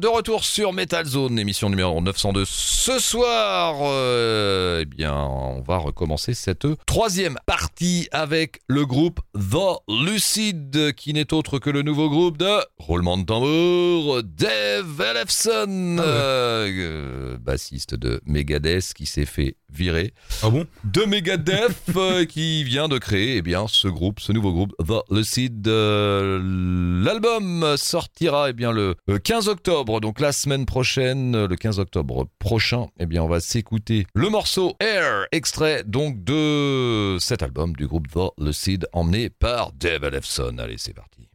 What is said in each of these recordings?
De retour sur Metal Zone, émission numéro 902. Ce soir, euh, eh bien, on va recommencer cette troisième partie avec le groupe The Lucid, qui n'est autre que le nouveau groupe de roulement de tambour, Dave Ellefson, Ah ouais. euh, bassiste de Megadeth, qui s'est fait virer Ah bon? de Megadeth euh, qui vient de créer eh bien ce groupe, ce nouveau groupe The Lucid. L'album sortira eh bien le euh, 15 octobre, donc la semaine prochaine, euh, le 15 octobre prochain. Eh bien on va s'écouter le morceau Air, extrait donc de cet album du groupe The Lucid emmené par Dave Ellefson. Allez, c'est parti.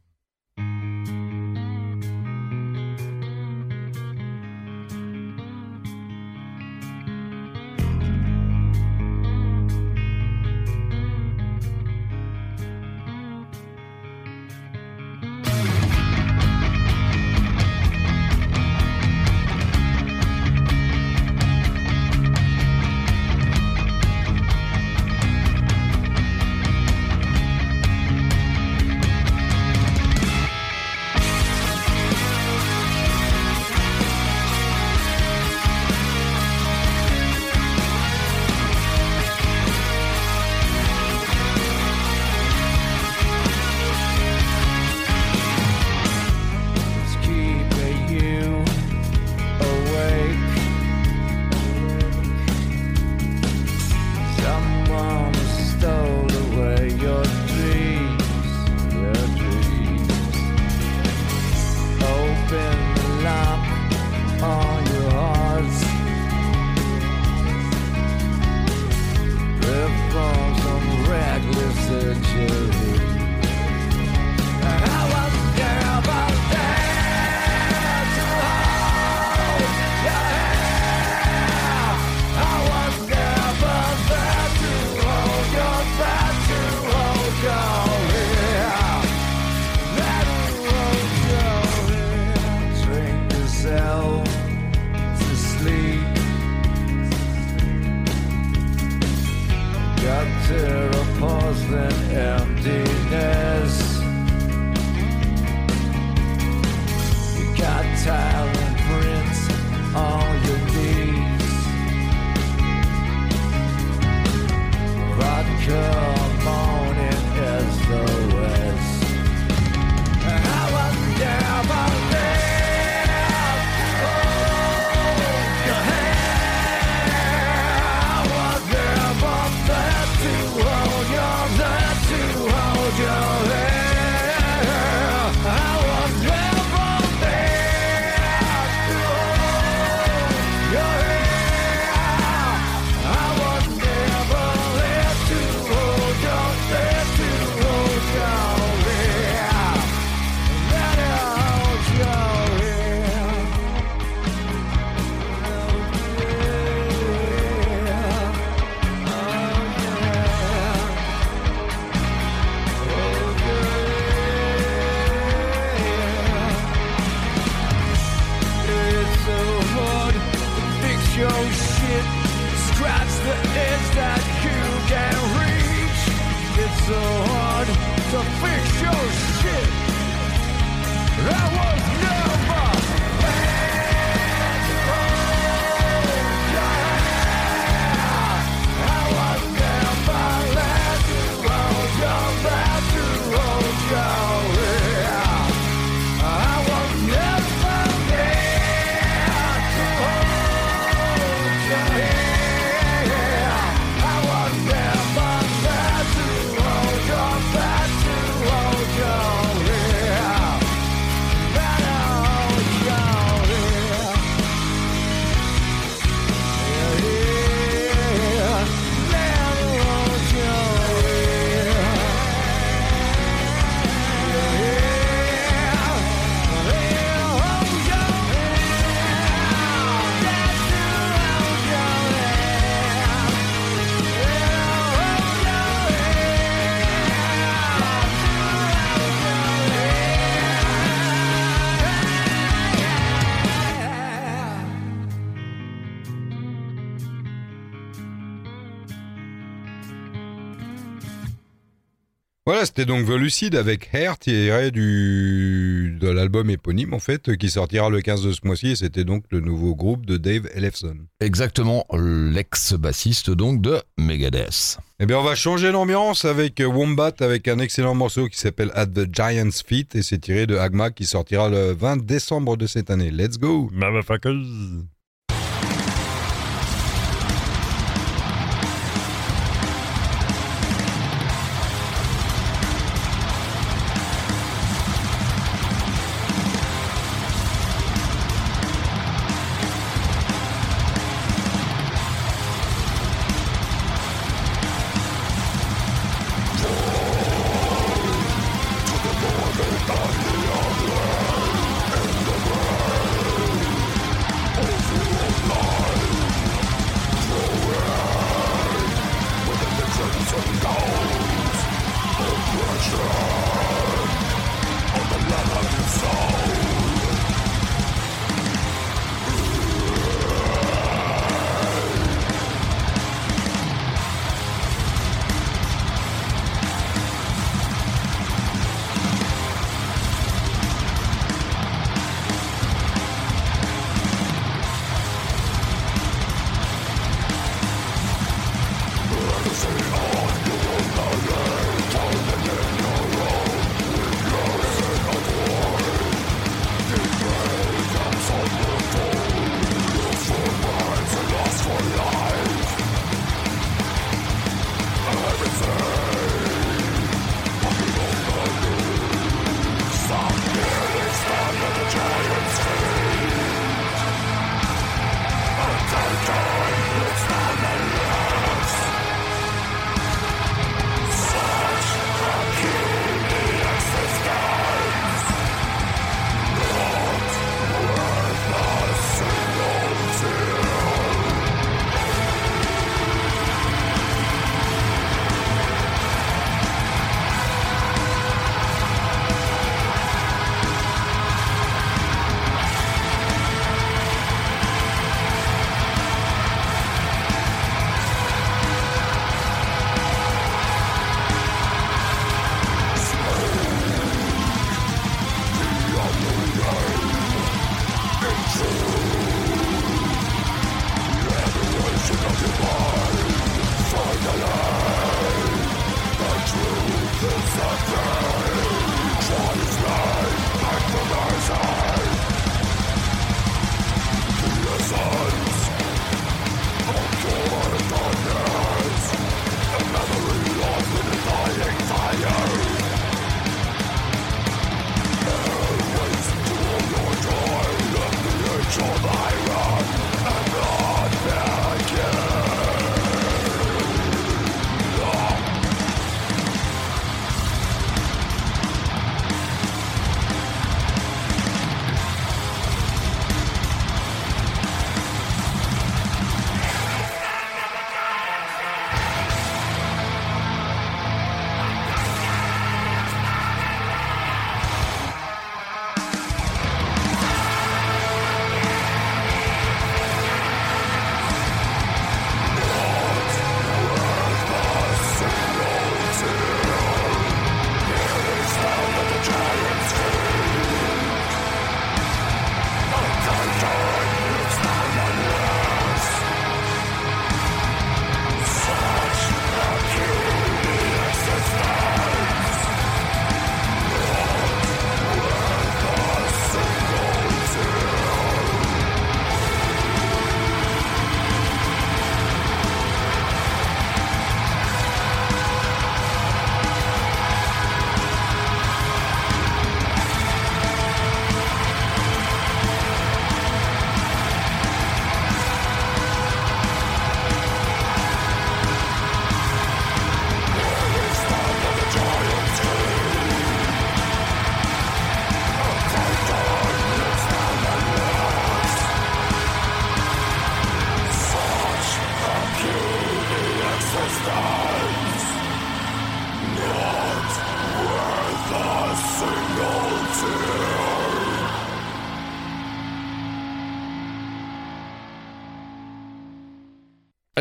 Voilà, c'était donc The Lucid avec Hair tiré du de l'album éponyme en fait qui sortira le 15 de ce mois-ci et c'était donc le nouveau groupe de Dave Ellefson. Exactement, l'ex-bassiste donc de Megadeth. Eh bien, on va changer d'ambiance avec Wombat avec un excellent morceau qui s'appelle At the Giant's Feet et c'est tiré de Agma qui sortira le 20 décembre de cette année. Let's go, motherfuckers!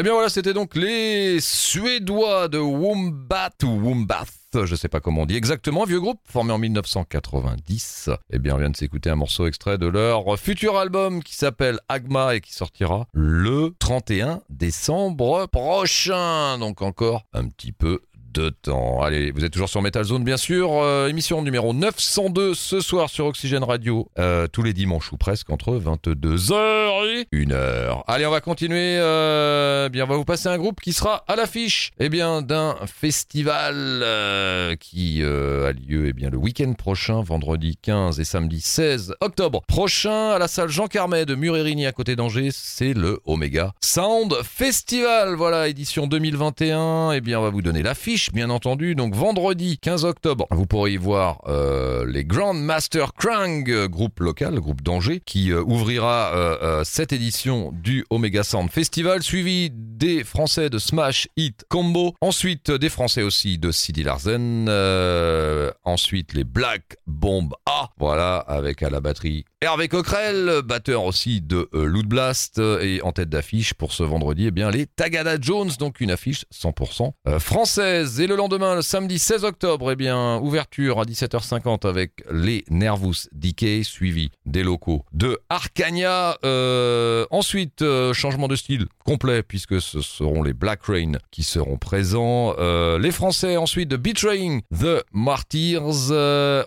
Eh bien voilà, c'était donc les Suédois de Wombat ou Wombath je sais pas comment on dit exactement, vieux groupe formé en 1990. Eh bien, on vient de s'écouter un morceau extrait de leur futur album qui s'appelle Agma et qui sortira le 31 décembre prochain. Donc encore un petit peu de temps. Allez, vous êtes toujours sur Metal Zone, bien sûr. Euh, émission numéro 902 ce soir sur Oxygène Radio, euh, tous les dimanches ou presque entre 22h et 1h. Allez, on va continuer. Euh, bien, on va vous passer un groupe qui sera à l'affiche, eh bien, d'un festival euh, qui euh, a lieu, eh bien, le week-end prochain, vendredi 15 et samedi 16 octobre prochain à la salle Jean Carmet de Murérigny à côté d'Angers. C'est le Omega Sound Festival. Voilà, édition 2021. Eh bien, on va vous donner l'affiche bien entendu. Donc vendredi 15 octobre, vous pourrez y voir euh, les Grand Master Krang, euh, groupe local, groupe d'Angers, qui euh, ouvrira cette édition du Omega Sound Festival, suivi des Français de Smash Hit Combo, ensuite des Français aussi de Sidi Larsen, ensuite les Black Bomb A, voilà, avec à la batterie Hervé Coquerel, batteur aussi de Loot Blast, et en tête d'affiche pour ce vendredi, eh bien les Tagada Jones, donc une affiche 100% euh, Et le lendemain, le samedi 16 octobre, eh bien ouverture à 17h50 avec les Nervous Decay, suivi des locaux de Arcania. Euh, ensuite, euh, changement de style complet puisque ce seront les Black Rain qui seront présents. Euh, les Français ensuite de Betraying the Martyrs.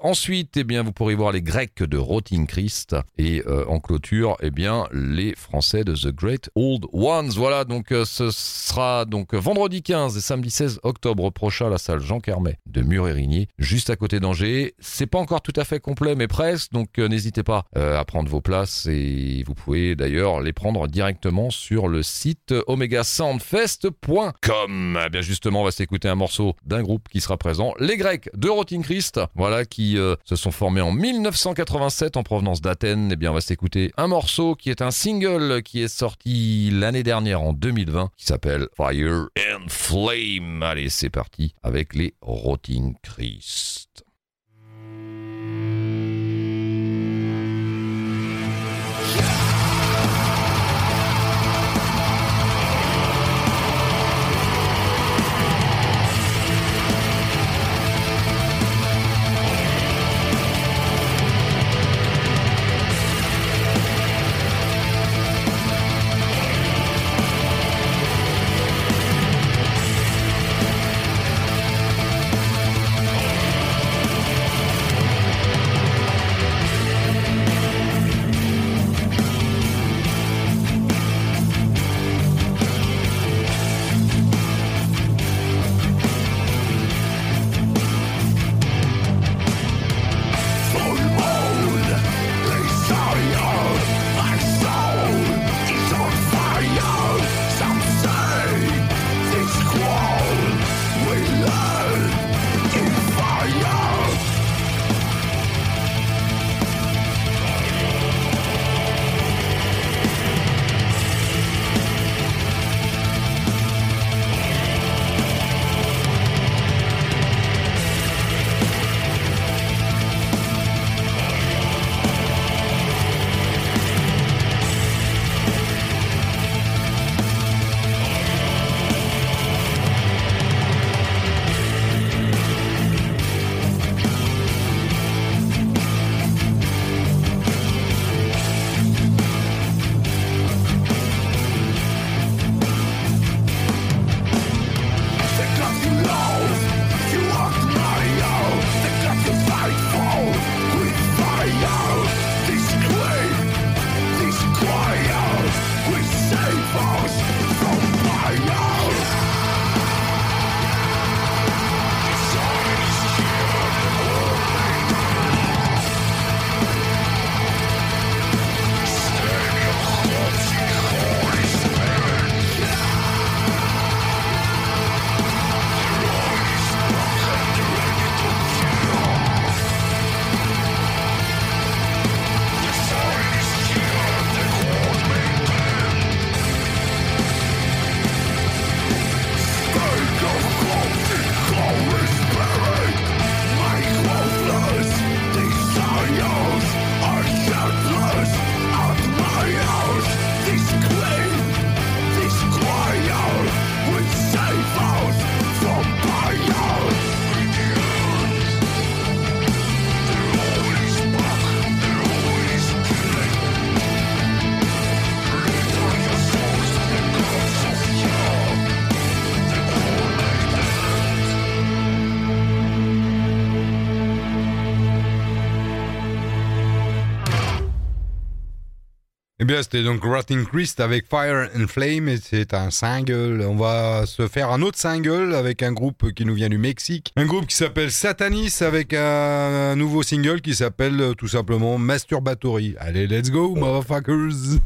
Ensuite, eh bien vous pourrez voir les Grecs de Rotting Christ et en clôture, eh bien les Français de The Great Old Ones. Voilà, donc ce sera donc vendredi 15 et samedi 16 octobre à la salle Jean Carmet de Murérigny, juste à côté d'Angers. C'est pas encore tout à fait complet, mais presque, donc euh, n'hésitez pas euh, à prendre vos places et vous pouvez d'ailleurs les prendre directement sur le site omegasoundfest.com. Eh bien justement, on va s'écouter un morceau d'un groupe qui sera présent, les Grecs de Rotting Christ, voilà, qui euh, se sont formés en 1987 en provenance d'Athènes. Eh bien, on va s'écouter un morceau qui est un single qui est sorti l'année dernière en 2020, qui s'appelle Fire and Flame. Allez, c'est parti avec les Rotting Christ. Eh bien, c'était donc Rotting Christ avec Fire and Flame et c'est un single. On va se faire un autre single avec un groupe qui nous vient du Mexique. Un groupe qui s'appelle Satanis avec un, nouveau single qui s'appelle euh, tout simplement Masturbatory. Allez, let's go, motherfuckers!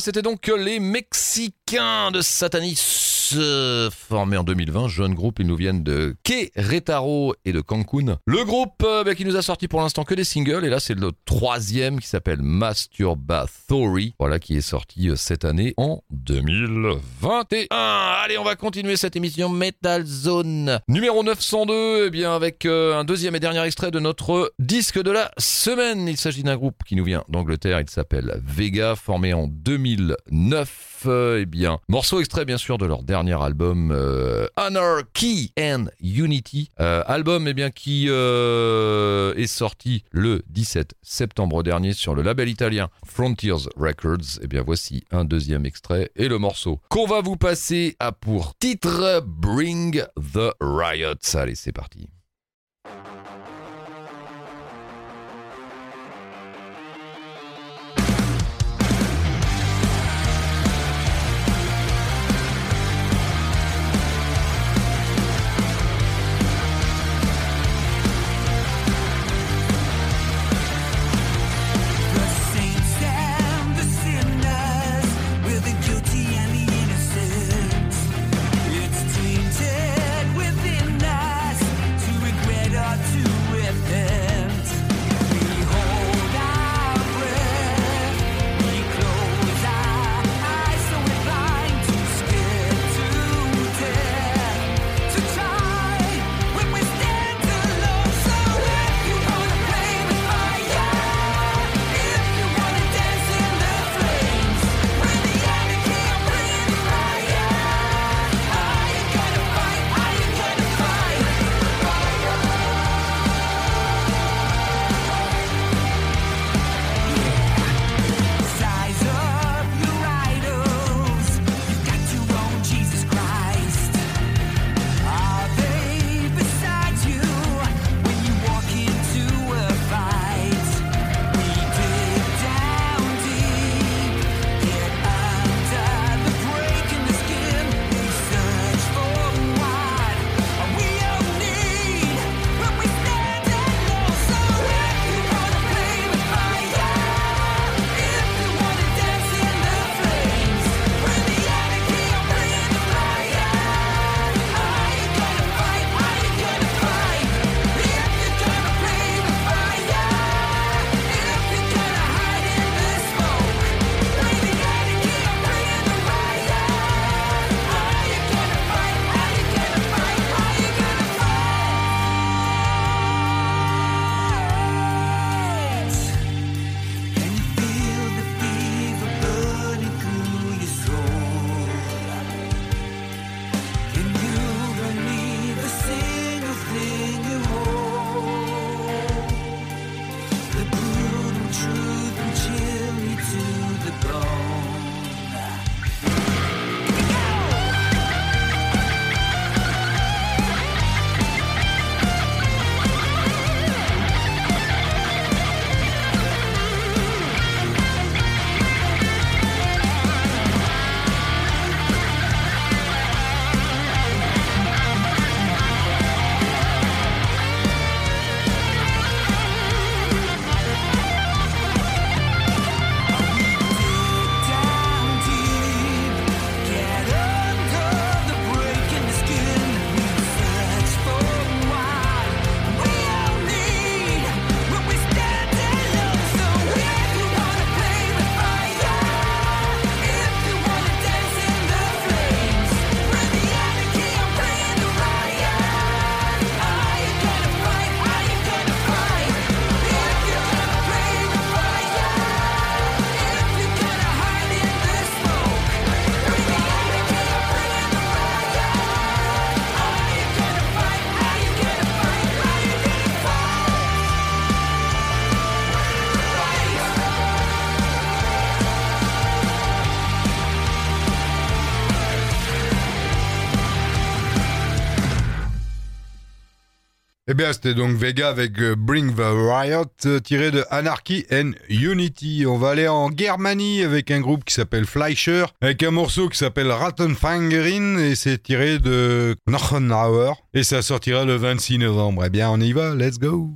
C'était donc les Mexicains de Satanis formé en 2020, jeune groupe, ils nous viennent de Querétaro et de Cancun. Le groupe euh, bah, qui nous a sorti pour l'instant que des singles, et là c'est le troisième qui s'appelle Masturbatory, voilà qui est sorti euh, cette année en 2021. Allez, on va continuer cette émission Metal Zone numéro 902, eh bien avec euh, un deuxième et dernier extrait de notre disque de la semaine. Il s'agit d'un groupe qui nous vient d'Angleterre, il s'appelle Vega, formé en 2009 euh, eh bien, morceau extrait bien sûr de leur dernier album euh, Anarchy and Unity, Euh, album eh bien qui euh, est sorti le 17 septembre dernier sur le label italien Frontiers Records. Eh bien, voici un deuxième extrait et le morceau qu'on va vous passer à pour titre Bring the Riot. Allez, c'est parti. C'était donc Vega avec euh, Bring the Riot, euh, tiré de Anarchy and Unity. On va aller en Germanie avec un groupe qui s'appelle Fleischer, avec un morceau qui s'appelle Rattenfangerin, et c'est tiré de Knochenauer, et ça sortira le 26 novembre. Eh bien, on y va, let's go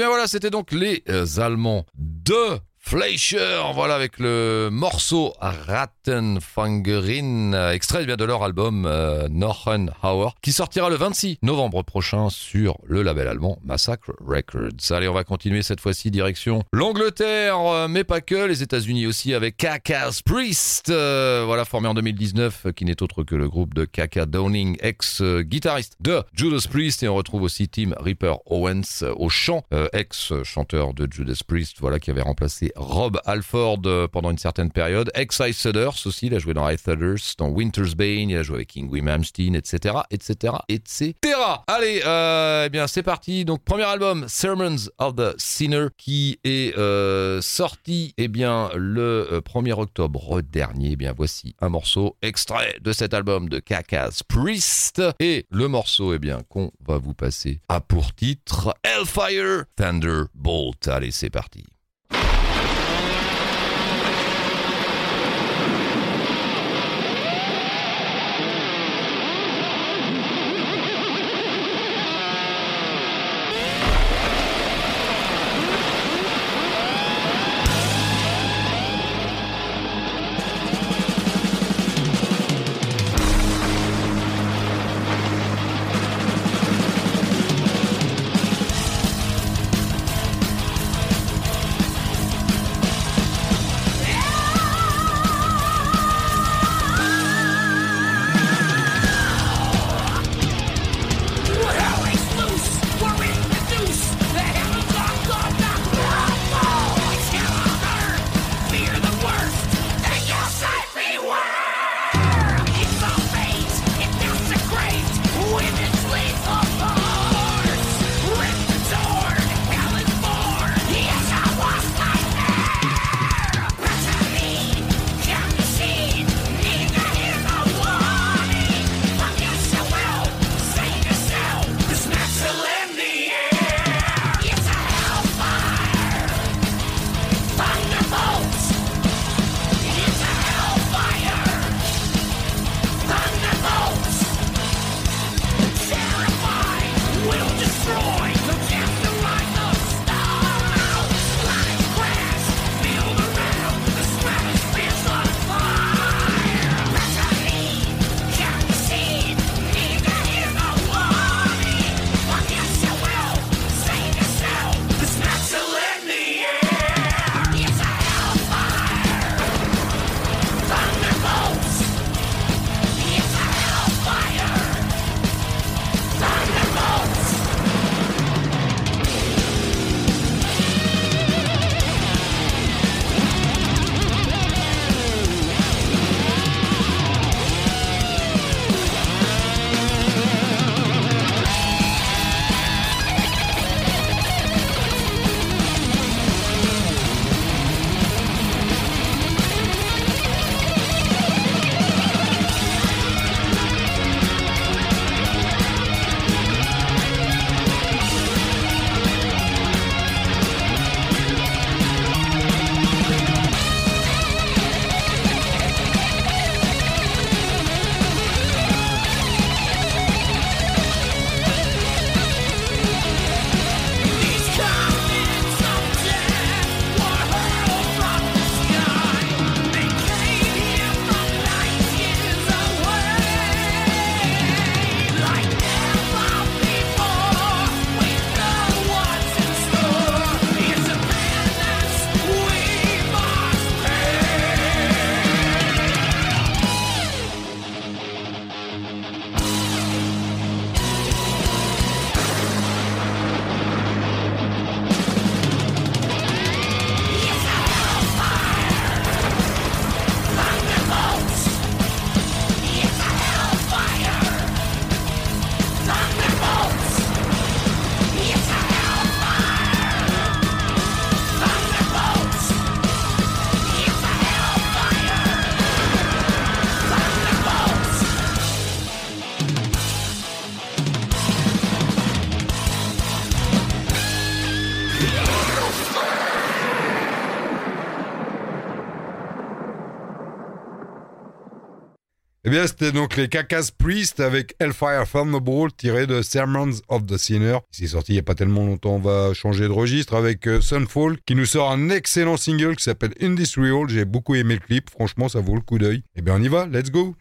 bien voilà, c'était donc les euh, Allemands de Fleischer, voilà avec le morceau Rattenfangerin, extrait de leur album euh, qui sortira le 26 novembre prochain sur le label allemand Massacre Records. Allez, on va continuer cette fois-ci direction l'Angleterre, euh, mais pas que, les États-Unis aussi avec Kaka's Priest, euh, voilà formé en 2019, euh, qui n'est autre que le groupe de Kaka Downing, ex-guitariste de Judas Priest, et on retrouve aussi Tim Reaper Owens au chant, euh, ex-chanteur de Judas Priest, voilà qui avait remplacé Rob Alford euh, pendant une certaine période, ex-Ice Thudders aussi, il a joué dans Ice Thudders, dans Winter's Bane, il a joué avec King Wim Hamstein, etc., etc., etc. Allez, euh, eh bien c'est parti. Donc premier album, Sermons of the Sinner, qui est euh, sorti, eh bien le euh, 1er octobre dernier. Eh bien voici un morceau extrait de cet album de Kaka's Priest et le morceau, eh bien qu'on va vous passer a pour titre Hellfire Thunderbolt. Allez, c'est parti. Eh bien, c'était donc les Cacas Priest avec Hellfire Thunderbolt tiré de Sermons of the Sinner. C'est sorti il n'y a pas tellement longtemps. On va changer de registre avec euh, Sunfall qui nous sort un excellent single qui s'appelle Industrial. J'ai beaucoup aimé le clip. Franchement, ça vaut le coup d'œil. Eh bien, on y va. Let's go.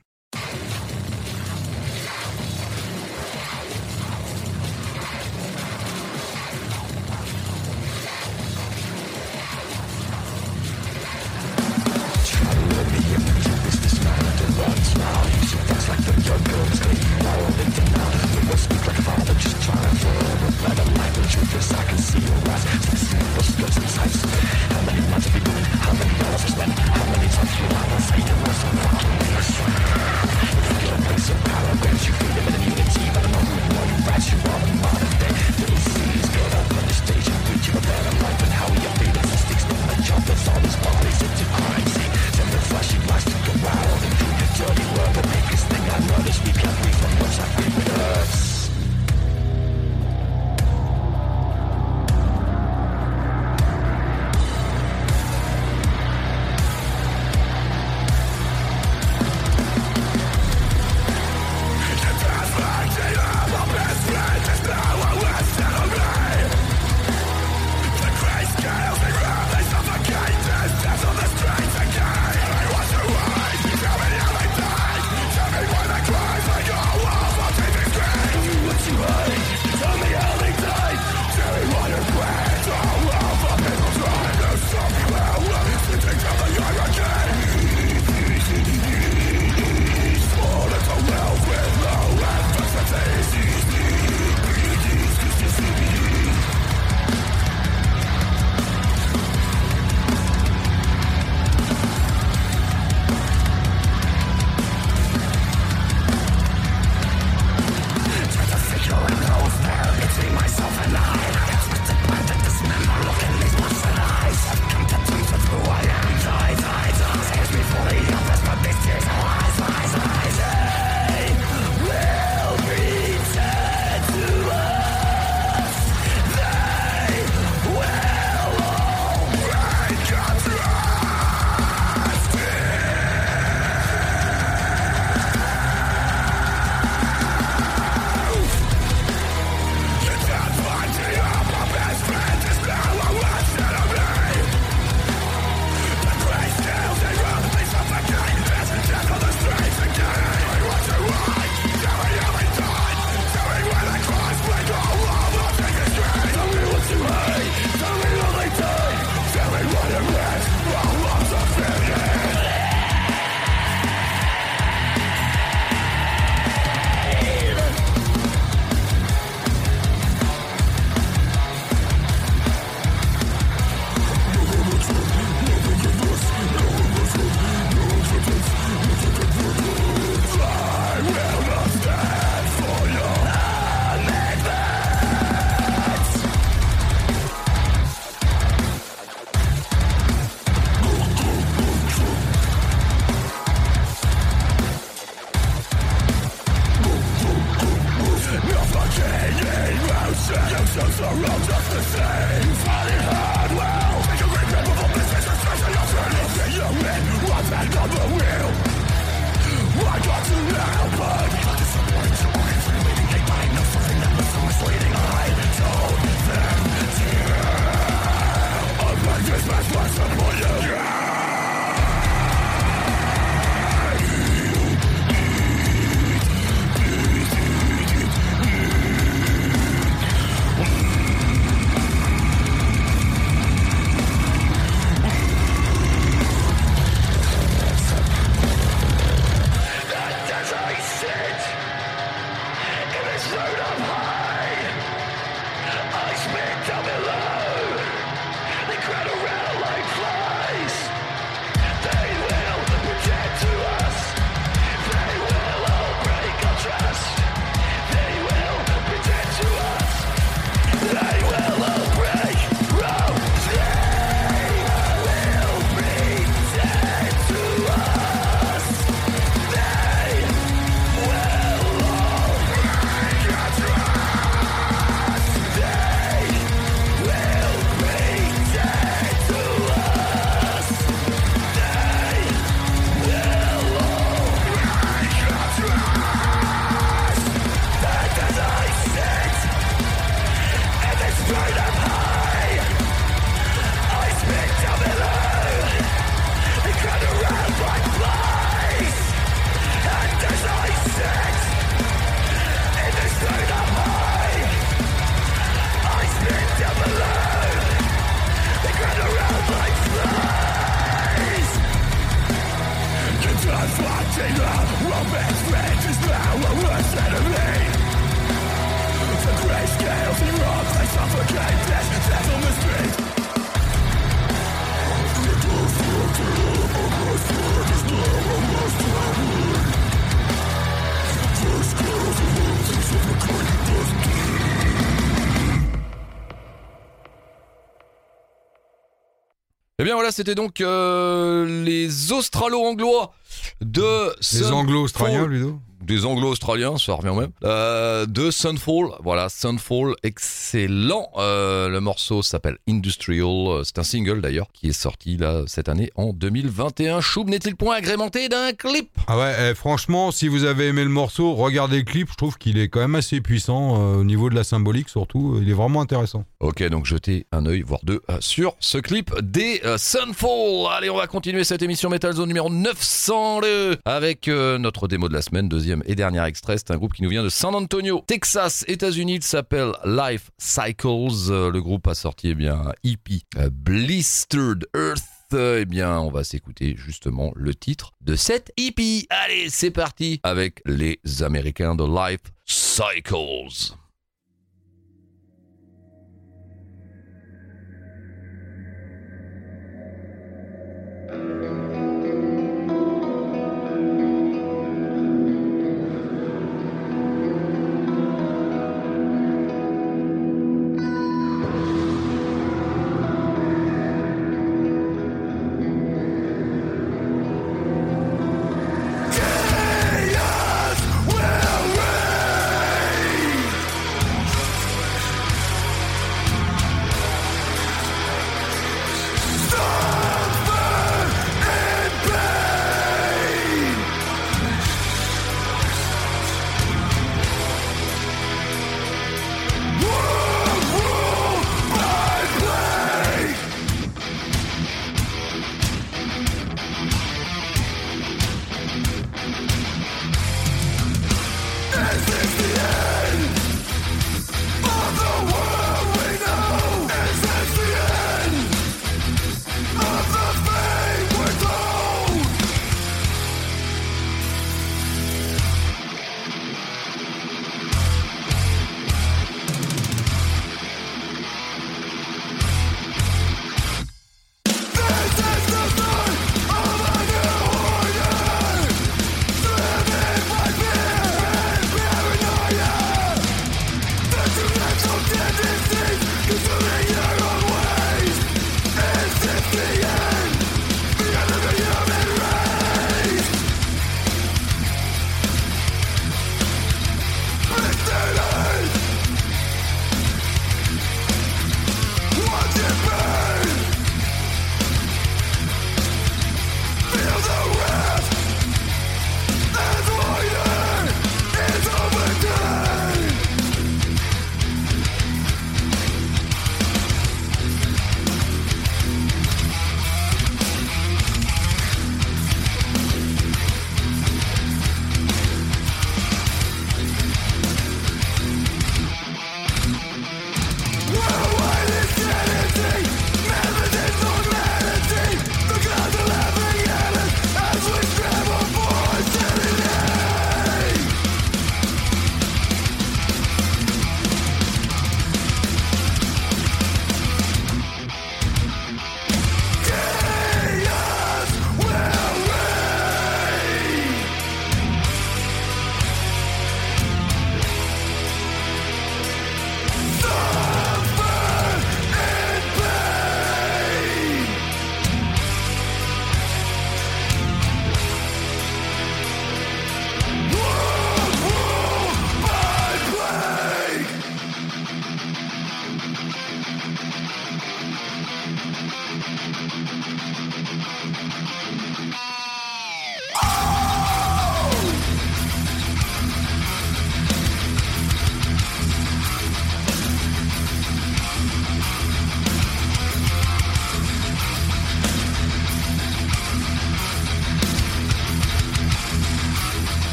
Bien voilà, c'était donc euh, les Australo-Anglois de Les Sun- anglo-australiens, Ludo des anglo-australiens, ça revient même, euh, de Sunfall. Voilà, Sunfall, excellent. Euh, le morceau s'appelle Industrial. euh, C'est un single d'ailleurs qui est sorti là cette année en 2021. Choub n'est-il point agrémenté d'un clip? Ah ouais, eh, franchement, si vous avez aimé le morceau, regardez le clip. Je trouve qu'il est quand même assez puissant euh, au niveau de la symbolique, surtout. Il est vraiment intéressant. Ok, donc jetez un œil, voire deux, sur ce clip des Sunfall. Allez, on va continuer cette émission Metal Zone numéro 902 avec notre démo de la semaine, deuxième et dernier extrait. C'est un groupe qui nous vient de San Antonio, Texas, États-Unis. Il s'appelle Life Cycles. Euh, le groupe a sorti eh bien EP, euh, Blistered Earth. Euh, Eh bien, on va s'écouter justement le titre de cette EP. Allez, c'est parti avec les Américains de Life Cycles.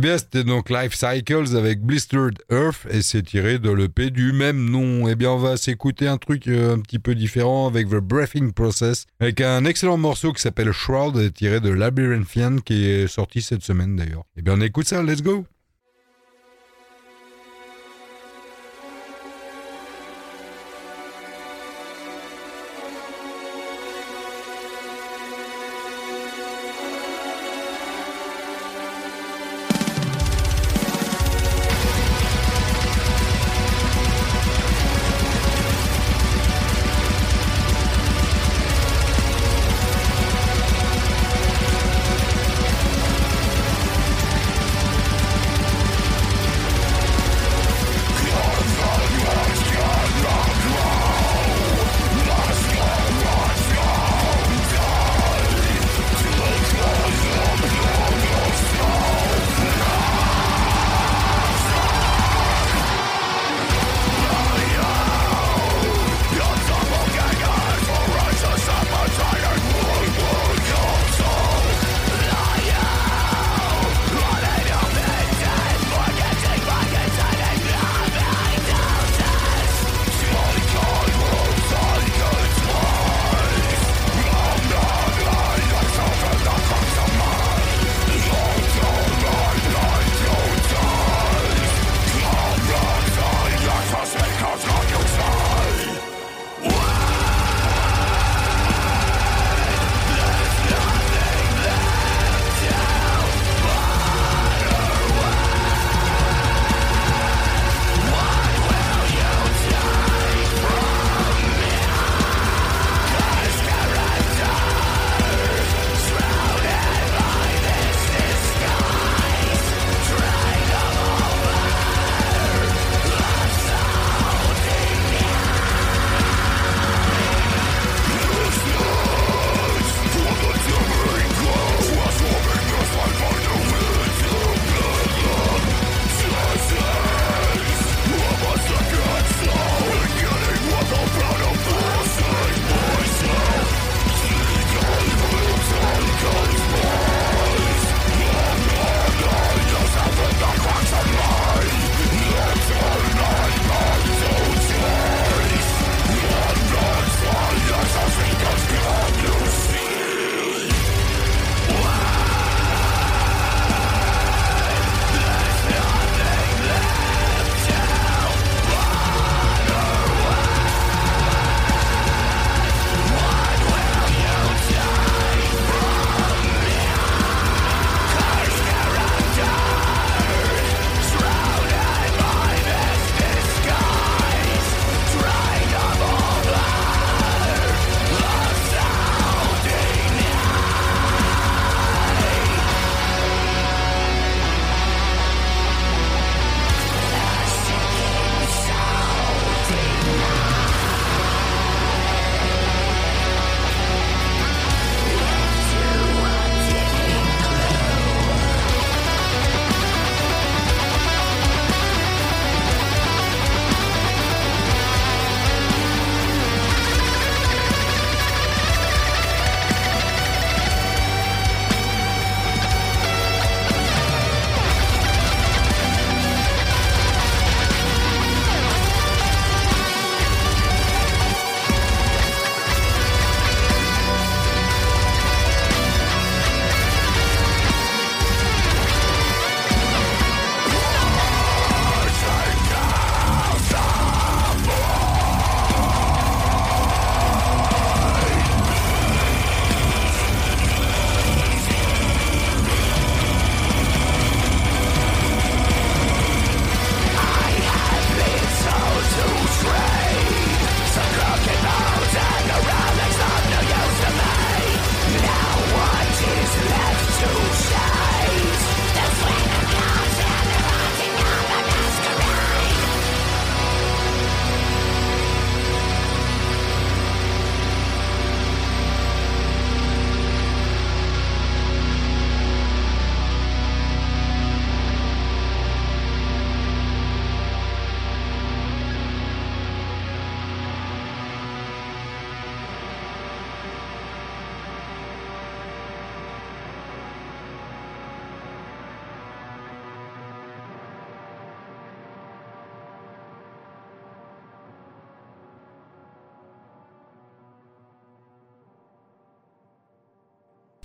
Eh bien, c'était donc Life Cycles avec Blistered Earth et c'est tiré de l'EP du même nom. Eh bien, on va s'écouter un truc euh, un petit peu différent avec The Breathing Process, avec un excellent morceau qui s'appelle Shroud, tiré de Labyrinthian, qui est sorti cette semaine d'ailleurs. Eh bien, on écoute ça, let's go!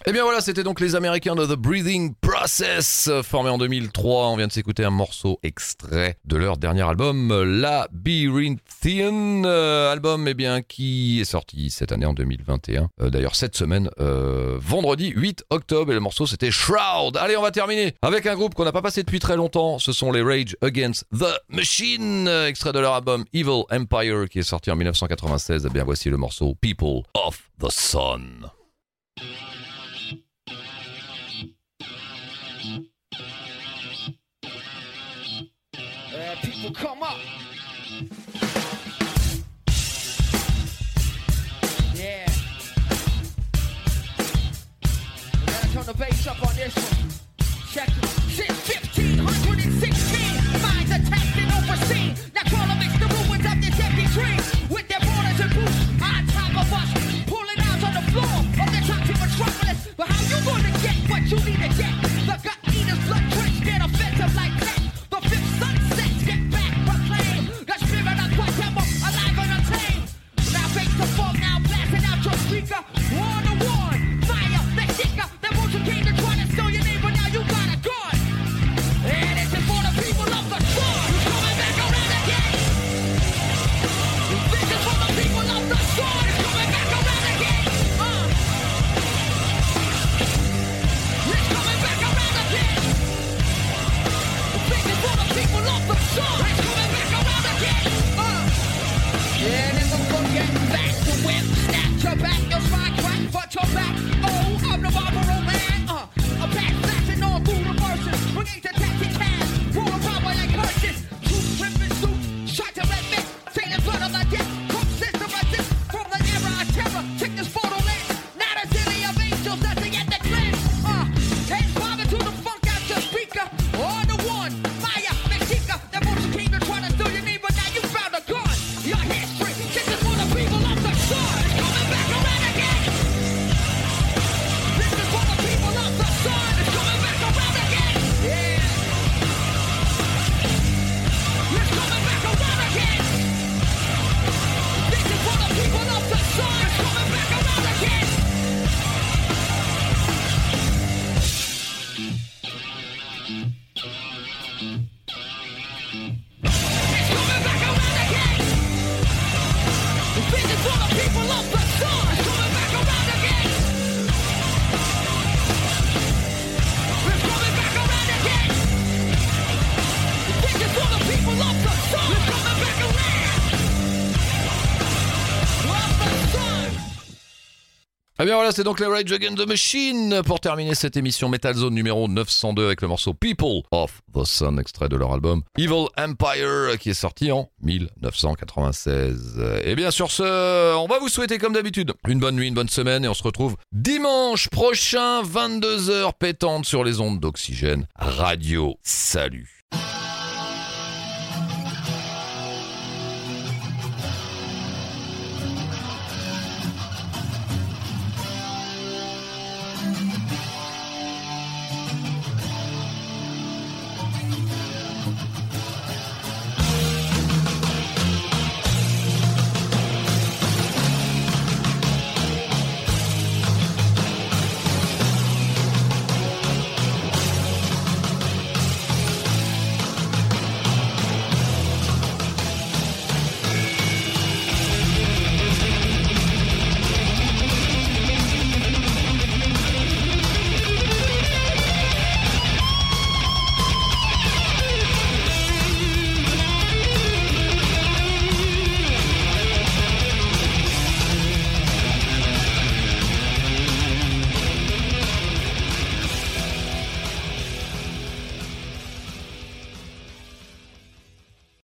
Eh bien voilà, c'était donc les Américains de The Breathing Process, euh, formés en 2003. On vient de s'écouter un morceau extrait de leur dernier album, Labyrinthian, euh, album eh bien, qui est sorti cette année en 2021. Euh, D'ailleurs, cette semaine, vendredi 8 octobre, et le morceau c'était Shroud. Allez, on va terminer avec un groupe qu'on n'a pas passé depuis très longtemps. Ce sont les Rage Against the Machine, extrait de leur album Evil Empire qui est sorti en 1996. Eh bien, voici le morceau People of the Sun. Check it. Since 1516, minds attacked and overseen. Now the ruins of this empty dream. With their borders and on top of us. Out on the floor of the metropolis. But how you gonna get what you need to get? Eh bien voilà, c'est donc les Rage Against the Machine pour terminer cette émission Metal Zone numéro 902 avec le morceau People of the Sun, extrait de leur album Evil Empire qui est sorti en 1996. Et bien sur ce, on va vous souhaiter comme d'habitude une bonne nuit, une bonne semaine et on se retrouve dimanche prochain 22h pétante sur les ondes d'oxygène radio. Salut